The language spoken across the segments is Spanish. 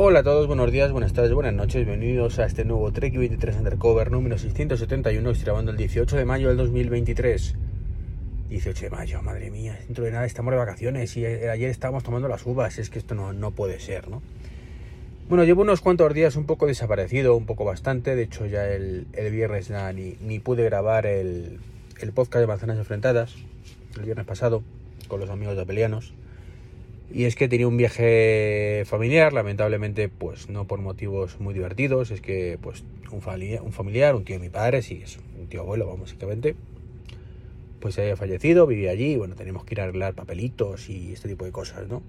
Hola a todos, buenos días, buenas tardes, buenas noches, bienvenidos a este nuevo Trek 23 Undercover número 671, estoy grabando el 18 de mayo del 2023. 18 de mayo, madre mía, dentro de nada estamos de vacaciones y ayer estábamos tomando las uvas, es que esto no, no puede ser, ¿no? Bueno, llevo unos cuantos días un poco desaparecido, un poco bastante, de hecho ya el, el viernes ni, ni, pude grabar el, el podcast de Manzanas Enfrentadas, el viernes pasado, con los amigos de Apelianos. Y es que tenía un viaje familiar, lamentablemente, pues no por motivos muy divertidos, es que pues un familiar, un, tío de mi padre, sí, es un tío abuelo, básicamente, pues se había fallecido, vivía allí, bueno, tenemos que ir a arreglar papelitos y este tipo de cosas, ¿no?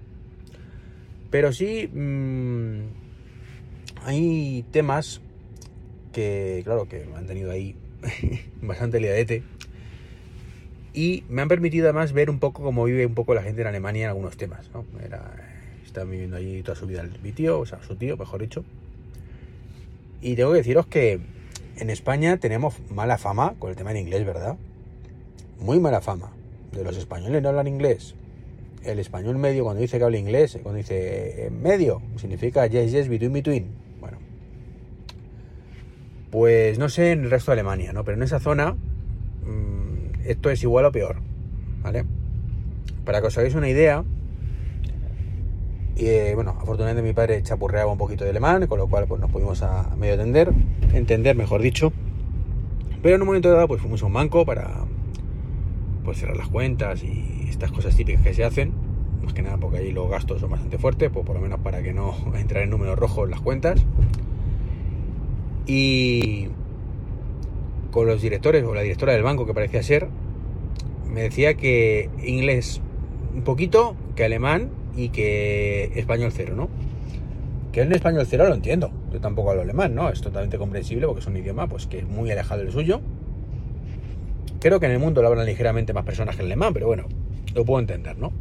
Pero sí, mmm, hay temas que, claro, que me han tenido ahí bastante liadete y me han permitido además ver un poco cómo vive un poco la gente en Alemania en algunos temas. ¿no? Está viviendo allí toda su vida mi tío, o sea, su tío, mejor dicho. Y tengo que deciros que en España tenemos mala fama con el tema del inglés, ¿verdad? Muy mala fama. De los españoles no hablan inglés. El español medio, cuando dice que habla inglés, cuando dice medio, significa yes, yes, between, between. Bueno. Pues no sé en el resto de Alemania, ¿no? Pero en esa zona esto es igual o peor, ¿vale? Para que os hagáis una idea, y eh, bueno, afortunadamente mi padre chapurreaba un poquito de alemán, con lo cual pues nos pudimos a medio entender, entender mejor dicho. Pero en un momento dado pues fuimos a un banco para pues cerrar las cuentas y estas cosas típicas que se hacen, más que nada porque ahí los gastos son bastante fuertes, pues por lo menos para que no entrar en números rojos las cuentas. Y con los directores o la directora del banco que parecía ser, me decía que inglés un poquito, que alemán y que español cero, ¿no? Que en español cero lo entiendo, yo tampoco hablo alemán, ¿no? Es totalmente comprensible porque es un idioma pues que es muy alejado del suyo. Creo que en el mundo lo hablan ligeramente más personas que el alemán, pero bueno, lo puedo entender, ¿no?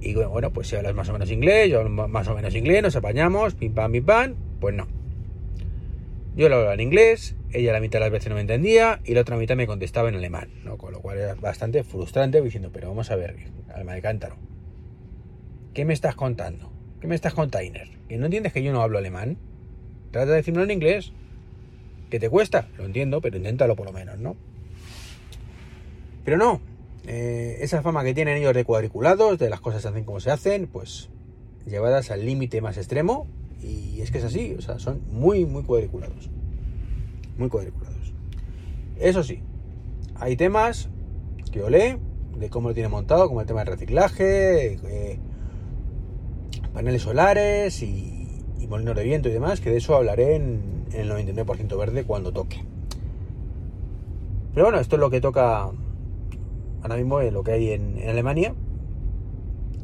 Y bueno, pues si hablas más o menos inglés, yo más o menos inglés, nos apañamos, pim pam, pim pam, pues no. Yo lo hablaba en inglés, ella la mitad de las veces no me entendía y la otra mitad me contestaba en alemán, ¿no? Con lo cual era bastante frustrante diciendo, pero vamos a ver, alma de cántaro, ¿qué me estás contando? ¿Qué me estás contando? ¿Que no entiendes que yo no hablo alemán? Trata de decirlo en inglés. ¿Que te cuesta? Lo entiendo, pero inténtalo por lo menos, ¿no? Pero no, eh, esa fama que tienen ellos de cuadriculados, de las cosas se hacen como se hacen, pues llevadas al límite más extremo, y es que es así, o sea, son muy, muy cuadriculados. Muy cuadriculados. Eso sí, hay temas que olé de cómo lo tiene montado, como el tema del reciclaje, eh, paneles solares y, y, molinos de viento y demás, que de eso hablaré en, en el 99% verde cuando toque. Pero bueno, esto es lo que toca ahora mismo, lo que hay en Alemania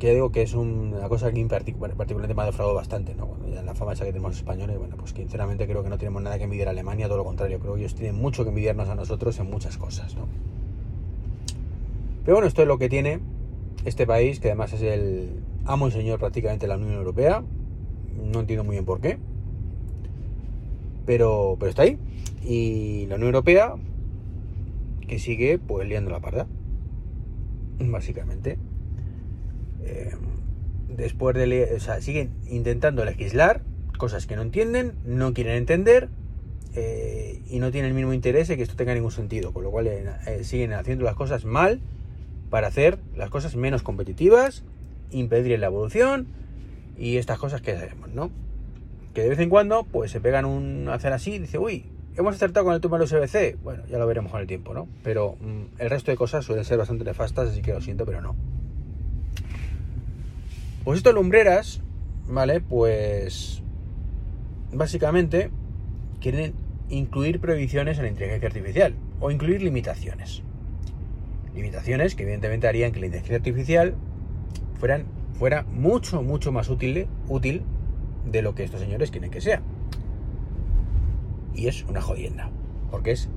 digo que es una cosa que particularmente me ha defraudado bastante, ¿no? Cuando ya la fama esa que tenemos los españoles, bueno, pues sinceramente creo que no tenemos nada que envidiar a Alemania, todo lo contrario, creo que ellos tienen mucho que envidiarnos a nosotros en muchas cosas, ¿no? Pero bueno, esto es lo que tiene este país, que además es el amo y señor prácticamente de la Unión Europea, no entiendo muy bien por qué, pero, pero está ahí, y la Unión Europea que sigue pues liando la parda, básicamente. Eh, después de... O sea, siguen intentando legislar cosas que no entienden, no quieren entender eh, y no tienen el mismo interés en que esto tenga ningún sentido. Con lo cual eh, siguen haciendo las cosas mal para hacer las cosas menos competitivas, impedir la evolución y estas cosas que sabemos, ¿no? Que de vez en cuando pues se pegan un hacer así y dice, uy, hemos acertado con el tema de los CBC. Bueno, ya lo veremos con el tiempo, ¿no? Pero mm, el resto de cosas suelen ser bastante nefastas, así que lo siento, pero no. Pues estas lumbreras, ¿vale? Pues básicamente quieren incluir prohibiciones en la inteligencia artificial o incluir limitaciones. Limitaciones que evidentemente harían que la inteligencia artificial fuera mucho, mucho más útil, útil de lo que estos señores quieren que sea. Y es una jodienda. Porque es,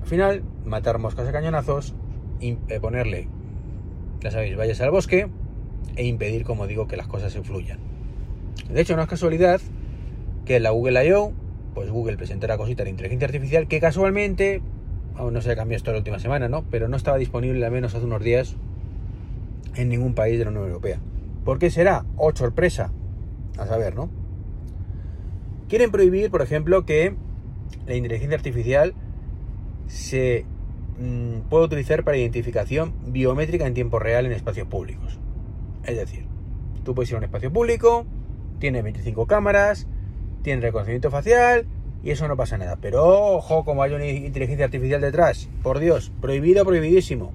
al final, matar moscas a cañonazos, y eh, ponerle, ya sabéis, vayas al bosque, e impedir, como digo, que las cosas se fluyan. De hecho, no es casualidad que la Google I.O., pues Google presentará cositas de inteligencia artificial que casualmente, aún no se ha cambiado esto la última semana, ¿no? Pero no estaba disponible al menos hace unos días en ningún país de la Unión Europea. ¿Por qué será? Oh, sorpresa. A saber, ¿no? Quieren prohibir, por ejemplo, que la inteligencia artificial se mm, pueda utilizar para identificación biométrica en tiempo real en espacios públicos. Es decir, tú puedes ir a un espacio público, tiene 25 cámaras, tiene reconocimiento facial y eso no pasa nada. Pero ojo, como hay una inteligencia artificial detrás, por Dios, prohibido, prohibidísimo.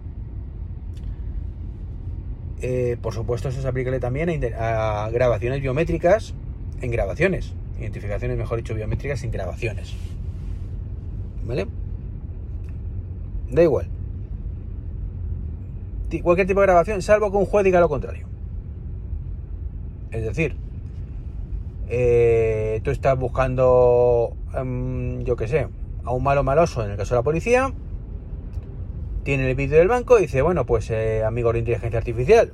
Eh, por supuesto, eso se aplica también a, grabaciones biométricas en grabaciones. Identificaciones, mejor dicho, biométricas en grabaciones. ¿Vale? Da igual. Cualquier tipo de grabación, salvo que un juez diga lo contrario. Es decir, eh, tú estás buscando, em, yo qué sé, a un malo maloso, en el caso de la policía, tiene el vídeo del banco y dice, bueno, pues eh, amigo de inteligencia artificial,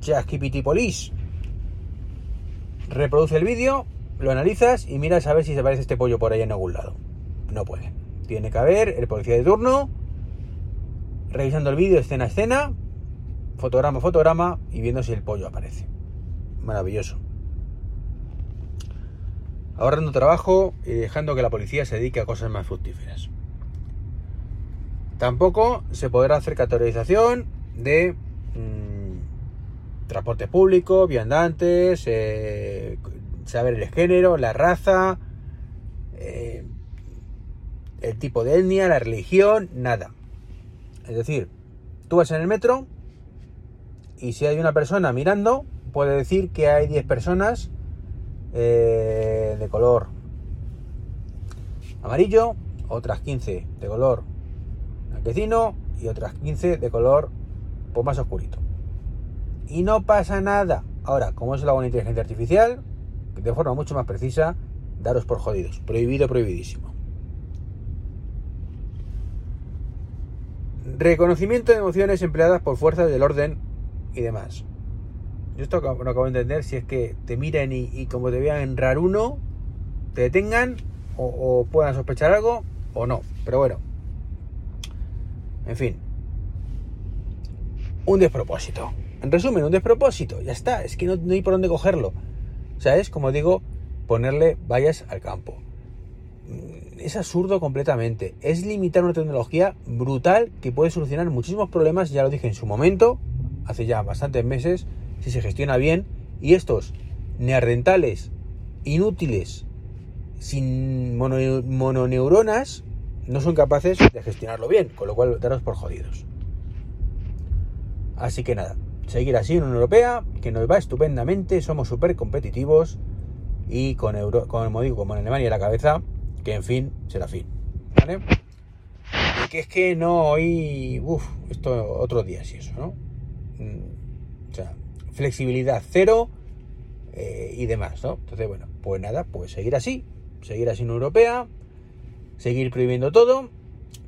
ChatGPT Police, reproduce el vídeo, lo analizas y miras a ver si se aparece este pollo por ahí en algún lado. No puede. Tiene que haber el policía de turno revisando el vídeo escena a escena, fotograma a fotograma y viendo si el pollo aparece. Maravilloso ahorrando trabajo y dejando que la policía se dedique a cosas más fructíferas. Tampoco se podrá hacer categorización de mm, transporte público, viandantes, eh, saber el género, la raza, eh, el tipo de etnia, la religión, nada. Es decir, tú vas en el metro y si hay una persona mirando, puede decir que hay 10 personas eh, de color amarillo, otras 15 de color blanquecino y otras 15 de color pues, más oscurito. Y no pasa nada. Ahora, como es la buena inteligencia artificial, de forma mucho más precisa, daros por jodidos. Prohibido, prohibidísimo. Reconocimiento de emociones empleadas por fuerzas del orden y demás. Yo esto no acabo de entender si es que te miren y, como te vean en uno, te detengan o, puedan sospechar algo o no. Pero bueno. En fin. Un despropósito. En resumen, un despropósito. Ya está. Es que no, hay por dónde cogerlo. O sea, es como digo, ponerle vallas al campo. Mm, es absurdo completamente. Es limitar una tecnología brutal que puede solucionar muchísimos problemas. Ya lo dije en su momento, hace ya bastantes meses si se gestiona bien, y estos neandertales inútiles, sin mononeuronas, no son capaces de gestionarlo bien, con lo cual daros por jodidos. Así que nada, seguir así en Unión Europea, que nos va estupendamente, somos súper competitivos y con, Euro, como digo, como en Alemania la cabeza, que en fin, será fin. ¿Vale? Y que es que no hoy, uff, esto otro día sí eso, ¿no? Mm, o sea, flexibilidad cero eh, y demás, ¿no? Entonces, bueno, pues nada, pues seguir así, seguir así en Europea, seguir prohibiendo todo,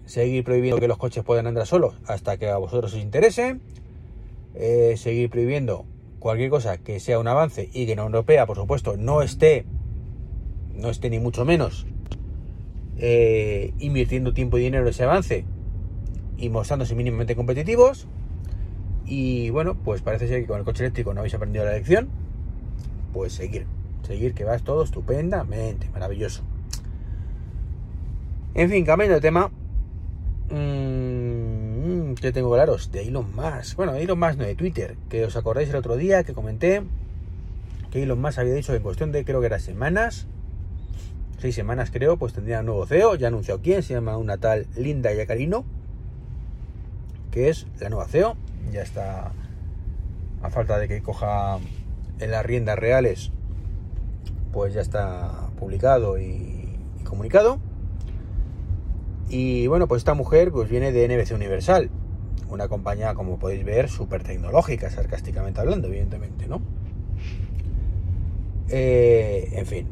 seguir prohibiendo que los coches puedan andar solos hasta que a vosotros os interese, eh, seguir prohibiendo cualquier cosa que sea un avance y que en Europea, por supuesto, no esté, no esté ni mucho menos eh, invirtiendo tiempo y dinero en ese avance y mostrándose mínimamente competitivos. Y bueno, pues parece ser que con el coche eléctrico no habéis aprendido la lección. Pues seguir, seguir, que vas todo estupendamente, maravilloso. En fin, cambiando de tema. Mmm, que tengo claros? De Elon Musk. Bueno, de Elon Musk no, de Twitter. Que os acordáis el otro día que comenté que Elon Musk había dicho que en cuestión de creo que eran semanas, seis semanas creo, pues tendría un nuevo CEO. Ya anunció quién, se llama una tal Linda Yacarino, que es la nueva CEO ya está a falta de que coja en las riendas reales, pues ya está publicado y, comunicado. Y bueno, pues esta mujer pues viene de NBC Universal, una compañía, como podéis ver, súper tecnológica, sarcásticamente hablando, evidentemente, ¿no? Eh, en fin,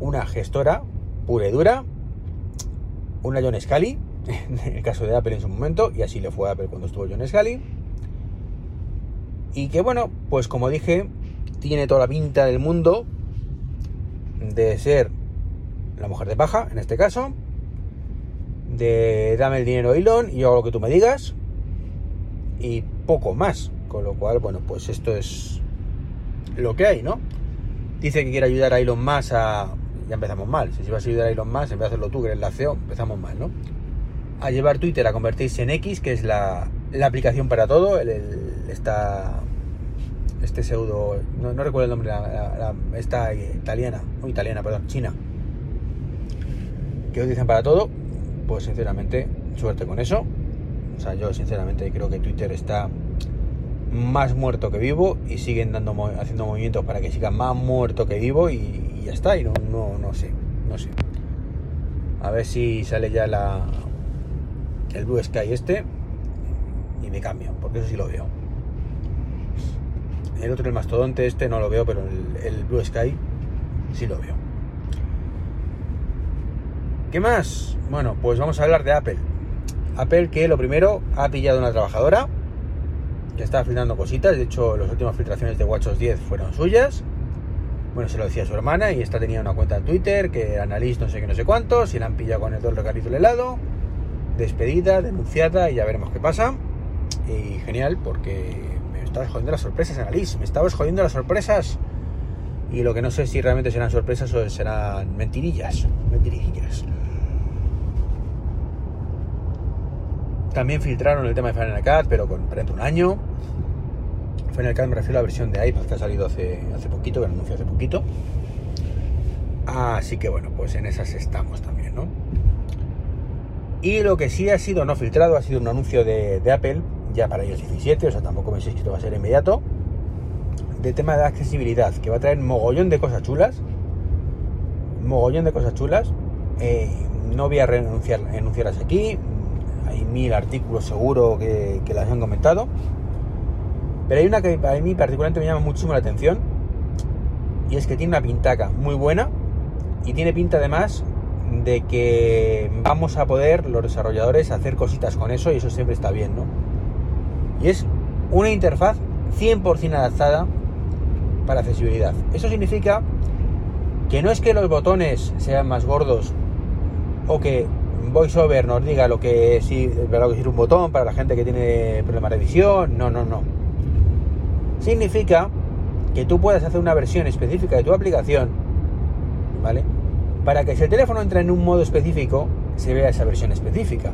una gestora pura y dura, una John Scully, en el caso de Apple en su momento, y así le fue a Apple cuando estuvo John Scully y que bueno, pues como dije, tiene toda la pinta del mundo de ser la mujer de paja, en este caso, de dame el dinero Elon y yo hago lo que tú me digas, y poco más. Con lo cual, bueno, pues esto es lo que hay, ¿no? Dice que quiere ayudar a Elon Musk a... Ya empezamos mal. Si vas a ayudar a Elon Musk, en vez de hacerlo tú, que eres la CEO, empezamos mal, ¿no? A llevar Twitter a convertirse en X, que es la, aplicación para todo. El, esta, este pseudo... No, recuerdo el nombre. La, esta italiana. No italiana, perdón. China. Que utilizan para todo. Pues sinceramente, suerte con eso. O sea, yo sinceramente creo que Twitter está más muerto que vivo y siguen dando haciendo movimientos para que siga más muerto que vivo y, ya está. Y no, no, no sé, no sé. A ver si sale ya la el Blue Sky este y me cambio, porque eso sí lo veo. El otro, el mastodonte este, no lo veo, pero el, Blue Sky sí lo veo. ¿Qué más? Bueno, pues vamos a hablar de Apple. Apple que lo primero ha pillado una trabajadora que estaba filtrando cositas. De hecho, las últimas filtraciones de WatchOS 10 fueron suyas. Bueno, se lo decía su hermana y esta tenía una cuenta en Twitter que analista no sé qué, no sé cuántos, y la han pillado con el doble del helado. Despedida, denunciada y ya veremos qué pasa. Y genial, porque estabas jodiendo las sorpresas, Annalise. Me estabas jodiendo las sorpresas. Y lo que no sé si realmente serán sorpresas o serán mentirillas. Mentirillas. También filtraron el tema de Final Cut, pero con dentro un año. Final Cut me refiero a la versión de iPad que ha salido hace, hace poquito, que anunció hace poquito. Así que bueno, pues en esas estamos también, ¿no? Y lo que sí ha sido no filtrado ha sido un anuncio de, Apple, ya para iOS 17, o sea, tampoco me sé que esto va a ser inmediato, de tema de accesibilidad, que va a traer mogollón de cosas chulas, mogollón de cosas chulas. Eh, no voy a renunciar, enunciarlas aquí, hay mil artículos seguro que, las han comentado. Pero hay una que a mí particularmente me llama muchísimo la atención. Y es que tiene una pintaca muy buena. Y tiene pinta además de que vamos a poder los desarrolladores hacer cositas con eso y eso siempre está bien, ¿no? Y es una interfaz 100% adaptada para accesibilidad. Eso significa que no es que los botones sean más gordos o que VoiceOver nos diga lo que es, lo que es un botón para la gente que tiene problemas de visión. No, no, no. Significa que tú puedas hacer una versión específica de tu aplicación, ¿vale? Para que si el teléfono entra en un modo específico, se vea esa versión específica.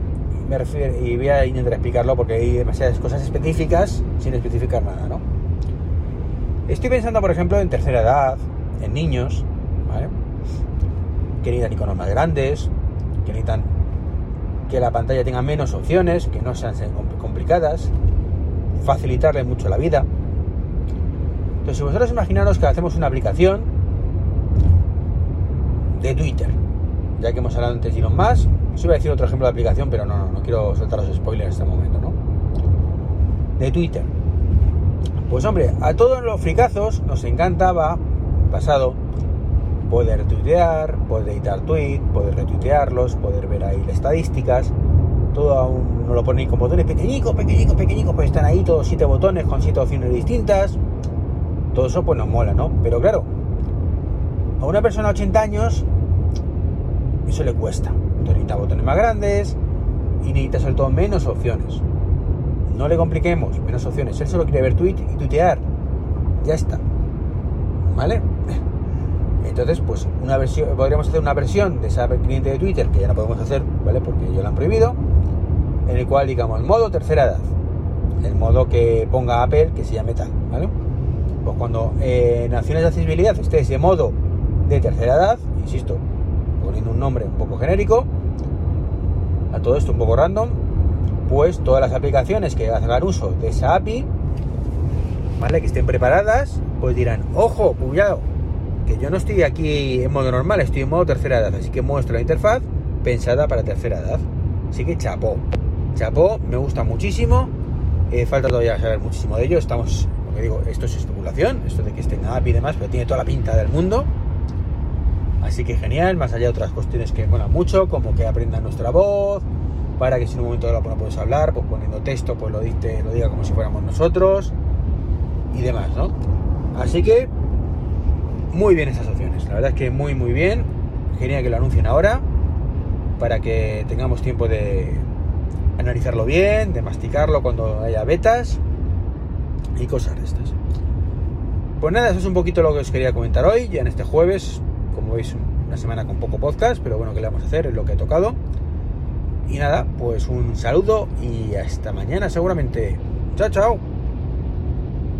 Me refiero, y voy a intentar explicarlo porque hay demasiadas cosas específicas sin especificar nada, ¿no? Estoy pensando, por ejemplo, en tercera edad, en niños, ¿vale? Que necesitan iconos más grandes, que necesitan que la pantalla tenga menos opciones, que no sean complicadas, facilitarle mucho la vida. Entonces, si vosotros imaginaros que hacemos una aplicación de Twitter, ya que hemos hablado antes de Elon Musk, os iba a decir otro ejemplo de aplicación, pero no, no, no quiero soltar los spoilers en este momento, ¿no? De Twitter. Pues hombre, a todos los fricazos nos encantaba, pasado, poder tuitear, poder editar tweets, poder retuitearlos, poder ver ahí las estadísticas. Todo aún no lo ponen con botones pequeñicos, pequeñicos, pequeñicos, pues están ahí todos siete botones con siete opciones distintas. Todo eso pues nos mola, ¿no? Pero claro, a una persona de 80 años eso le cuesta. Necesita botones más grandes y necesita sobre todo menos opciones. No le compliquemos, menos opciones. Él solo quiere ver tweet y tuitear. Ya está. ¿Vale? Entonces, pues una versión, podríamos hacer una versión de esa cliente de Twitter que ya no podemos hacer, ¿vale? Porque ya lo han prohibido, en el cual digamos el modo tercera edad, el modo que ponga Apple que se llame tal, ¿vale? Pues cuando eh, en acciones de accesibilidad esté ese modo de tercera edad, insisto, poniendo un nombre un poco genérico, a todo esto un poco random, pues todas las aplicaciones que hagan uso de esa API, ¿vale? Que estén preparadas, pues dirán, ojo, cuidado, yo no estoy aquí en modo normal, estoy en modo tercera edad, así que muestro la interfaz pensada para tercera edad. Así que chapó, chapó, me gusta muchísimo, eh, falta todavía saber muchísimo de ello, estamos, lo que digo, esto es especulación, esto de que esté en API y demás, pero tiene toda la pinta del mundo. Así que genial, más allá de otras cuestiones que molan mucho, como que aprendan nuestra voz, para que si en un momento dado no puedes hablar, pues poniendo texto, pues lo, diste, lo diga como si fuéramos nosotros y demás, ¿no? Así que muy bien esas opciones. La verdad es que muy, muy bien. Genial que lo anuncien ahora para que tengamos tiempo de analizarlo bien, de masticarlo cuando haya betas y cosas de estas. Pues nada, eso es un poquito lo que os quería comentar hoy, ya en este jueves, como veis, una semana con poco podcast, pero bueno, ¿qué le vamos a hacer? Es lo que ha tocado. Y nada, pues un saludo y hasta mañana seguramente. Chao, chao.